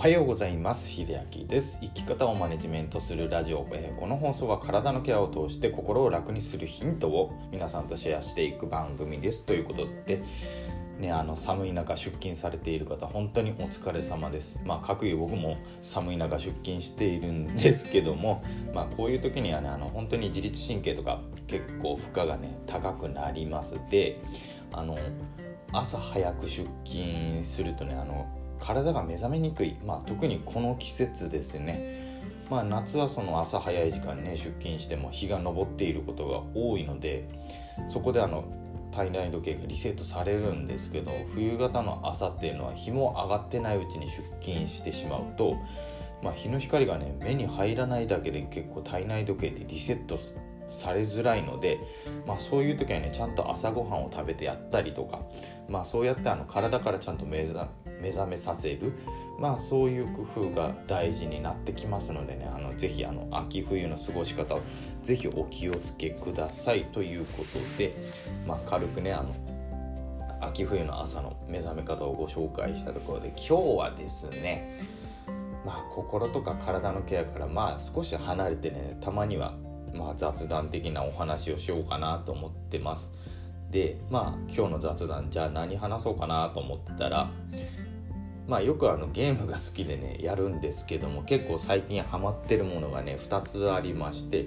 はようございます。秀明です。生き方をマネジメントするラジオ、えー、この放送は体のケアを通して心を楽にするヒントを皆さんとシェアしていく番組です。ということでね、あの寒い中出勤されている方本当にお疲れ様です。まあ各有僕も寒い中出勤しているんですけどもまあこういう時にはねあの本当に自律神経とか結構負荷がね高くなります。であの朝早く出勤するとねあの体が目覚めにくい、まあ、特にこの季節ですね、まあ、夏はその朝早い時間ね出勤しても日が昇っていることが多いのでそこであの体内時計がリセットされるんですけど冬型の朝っていうのは日も上がってないうちに出勤してしまうと、まあ、日の光がね目に入らないだけで結構体内時計でリセットされづらいので、まあ、そういう時はねちゃんと朝ごはんを食べてやったりとか、まあ、そうやってあの体からちゃんと目覚目覚めさせる、まあ、そういう工夫が大事になってきますのでね。あのぜひあの秋冬の過ごし方をぜひお気をつけください。ということで、まあ、軽くねあの秋冬の朝の目覚め方をご紹介したところで今日はですねまあ心とか体のケアからまあ少し離れてねたまにはまあ、雑談的なお話をしようかなと思ってます。でまあ今日の雑談じゃあ何話そうかなと思ったらまあよくあのゲームが好きでねやるんですけども結構最近ハマってるものがね2つありまして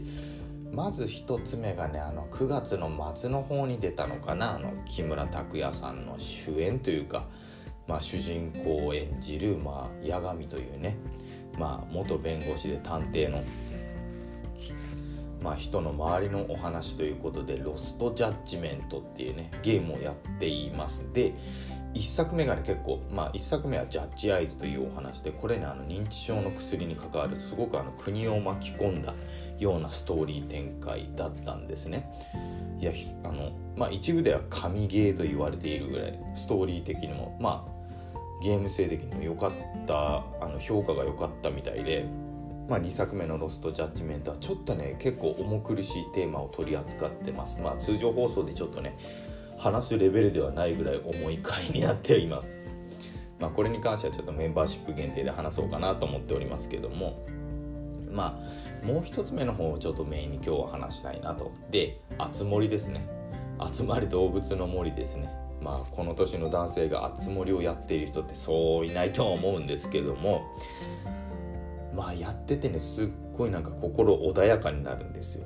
まず1つ目がねあの9月の末の方に出たのかなあの木村拓哉さんの主演というか、まあ、主人公を演じる、まあ、八神というね、まあ、元弁護士で探偵のまあ、人の周りのお話ということで「ロストジャッジメント」っていうねゲームをやっています。で1作目がね結構まあ1作目はジャッジアイズというお話でこれねあの認知症の薬に関わるすごくあの国を巻き込んだようなストーリー展開だったんですね。いやあのまあ一部では神ゲーと言われているぐらいストーリー的にもまあゲーム性的にも良かったあの評価が良かったみたいでまあ、2作目の「ロスト・ジャッジメント」はちょっとね結構重苦しいテーマを取り扱ってます。まあ通常放送でちょっとね話すレベルではないぐらい重い回になっています。まあこれに関してはちょっとメンバーシップ限定で話そうかなと思っておりますけども。まあもう一つ目の方をちょっとメインに今日は話したいなと。で「あつ森」ですね。集まり動物の森ですね。まあこの年の男性があつ森をやっている人ってそういないとは思うんですけども。まあやっててねすっごいなんか心穏やかになるんですよ。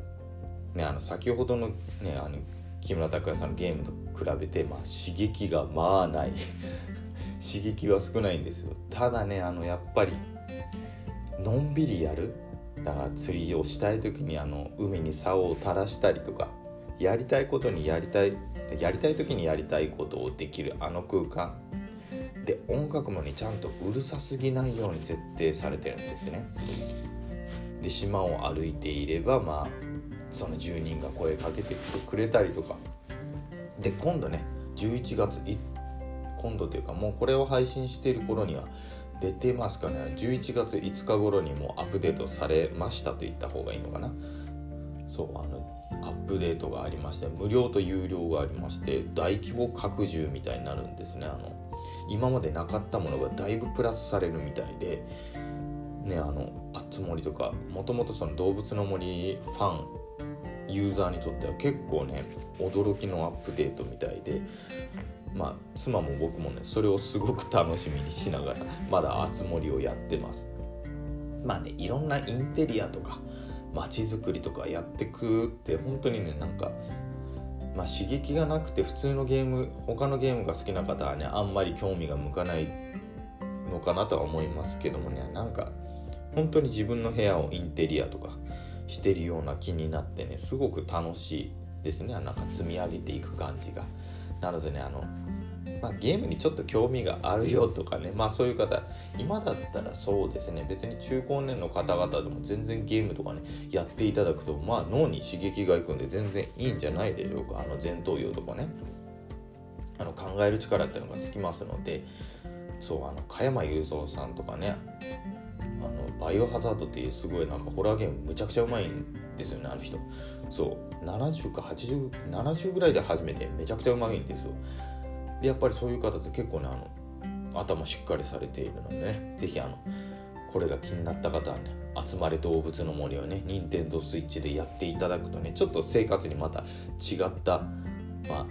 ねあの先ほどのねあの木村拓哉さんのゲームと比べて、まあ、刺激がまあない。刺激は少ないんですよ。ただねあのやっぱりのんびりやる。だから釣りをしたい時にあの海に竿を垂らしたりとかやりたいことにやりたいやりたい時にやりたいことをできるあの空間。で音楽もねちゃんとうるさすぎないように設定されてるんですね。で島を歩いていればまあその住人が声かけてくれたりとか。で今度ね11月今度というかもうこれを配信している頃には出てますかね。11月5日頃にもアップデートされましたと言った方がいいのかな。そうあのアップデートがありまして無料と有料がありまして大規模拡充みたいになるんですね。あの今までなかったものがだいぶプラスされるみたいでねあのあつ森とかもともとその動物の森ファンユーザーにとっては結構ね驚きのアップデートみたいでまあ妻も僕もねそれをすごく楽しみにしながらまだあつ森をやってます。まあねいろんなインテリアとか街づくりとかやってくって本当にねなんかまあ、刺激がなくて普通のゲーム他のゲームが好きな方はねあんまり興味が向かないのかなとは思いますけどもね。なんか本当に自分の部屋をインテリアとかしてるような気になってねすごく楽しいですね。なんか積み上げていく感じが。なのでねあのまあ、ゲームにちょっと興味があるよとかね、まあそういう方、今だったらそうですね、別に中高年の方々でも全然ゲームとかね、やっていただくと、まあ脳に刺激がいくんで全然いいんじゃないでしょうか。あの前頭葉とかね、あの考える力っていうのがつきますので、そう、あの、加山雄三さんとかね、あの、バイオハザードっていうすごいなんかホラーゲームむちゃくちゃうまいんですよね、あの人。そう、70か80、70ぐらいで初めてめちゃくちゃうまいんですよ。でやっぱりそういう方って結構ねあの頭しっかりされているのでね是非あのこれが気になった方はね「集まれ動物の森」をね任天堂スイッチでやっていただくとねちょっと生活にまた違ったまあ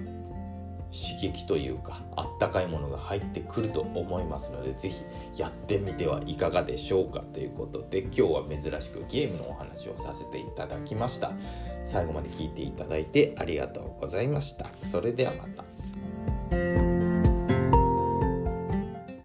刺激というかあったかいものが入ってくると思いますので是非やってみてはいかがでしょうかということで今日は珍しくゲームのお話をさせていただきました。最後まで聞いていただいてありがとうございました。それではまた。